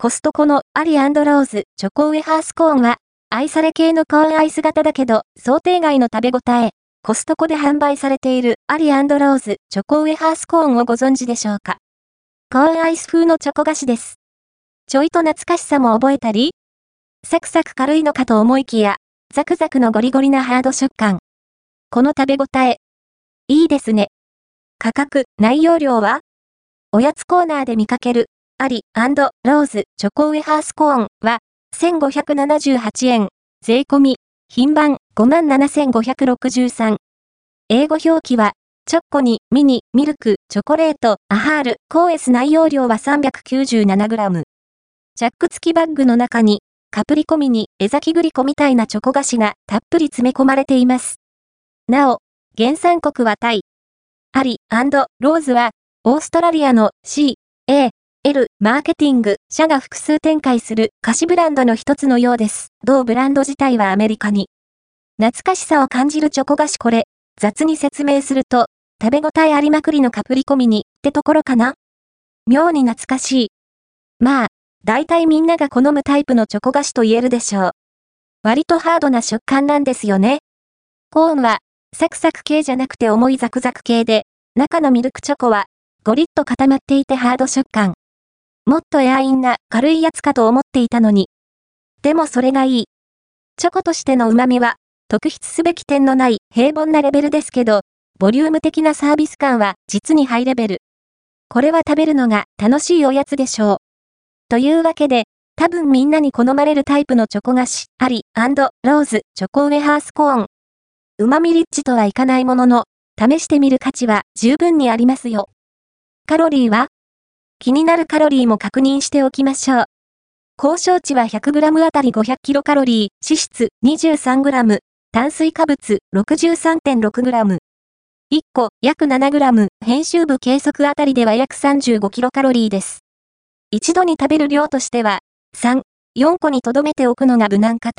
コストコのアリローズチョコウェハースコーンは、愛され系のコーンアイス型だけど、想定外の食べ応え。コストコで販売されているアリローズチョコウェハースコーンをご存知でしょうか？コーンアイス風のチョコ菓子です。ちょいと懐かしさも覚えたりサクサク軽いのかと思いきや、ザクザクのゴリゴリなハード食感。この食べ応え。いいですね。価格、内容量はおやつコーナーで見かけるアリローズチョコウェハースコーンは、1578円、税込み、品番57,563。英語表記は、チョッコにミニ、ミルク、チョコレート、アハール、コーエス内容量は 397g。チャック付きバッグの中に、カプリコミに江崎グリコみたいなチョコ菓子がたっぷり詰め込まれています。なお、原産国はタイ。アリローズは、オーストラリアの C、A、L マーケティング社が複数展開する菓子ブランドの一つのようです。同ブランド自体はアメリカに。懐かしさを感じるチョコ菓子これ、雑に説明すると、食べ応えありまくりのカプリコミに、ってところかな妙に懐かしい。まあ、大体みんなが好むタイプのチョコ菓子と言えるでしょう。割とハードな食感なんですよね。コーンは、サクサク系じゃなくて重いザクザク系で、中のミルクチョコは、ゴリッと固まっていてハード食感。もっとエアインな軽いやつかと思っていたのに。でもそれがいい。チョコとしての旨味は、特筆すべき点のない平凡なレベルですけど、ボリューム的なサービス感は実にハイレベル。これは食べるのが楽しいおやつでしょう。というわけで、多分みんなに好まれるタイプのチョコ菓子、アリローズ、チョコウェハースコーン。旨味リッチとはいかないものの、試してみる価値は十分にありますよ。カロリーは気になるカロリーも確認しておきましょう。高昇値は 100g あたり 500kcal、脂質 23g、炭水化物 63.6g。1個約 7g、編集部計測あたりでは約 35kcal です。一度に食べる量としては、3、4個に留めておくのが無難かと。